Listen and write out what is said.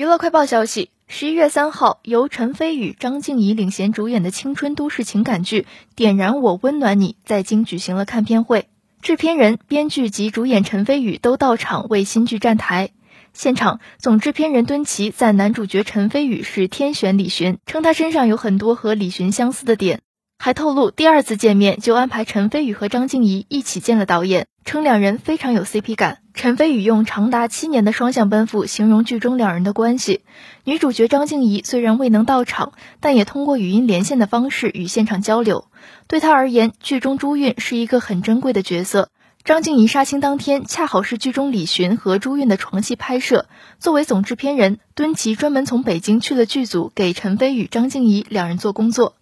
娱乐快报消息：十一月三号，由陈飞宇、张婧仪领衔主演的青春都市情感剧《点燃我温暖你》在京举行了看片会，制片人、编剧及主演陈飞宇都到场为新剧站台。现场，总制片人敦奇赞男主角陈飞宇是天选李寻，称他身上有很多和李寻相似的点，还透露第二次见面就安排陈飞宇和张婧仪一起见了导演，称两人非常有 CP 感。陈飞宇用长达七年的双向奔赴形容剧中两人的关系。女主角张婧仪虽然未能到场，但也通过语音连线的方式与现场交流。对她而言，剧中朱韵是一个很珍贵的角色。张婧仪杀青当天，恰好是剧中李寻和朱韵的床戏拍摄。作为总制片人，敦奇专门从北京去了剧组，给陈飞宇、张婧仪两人做工作。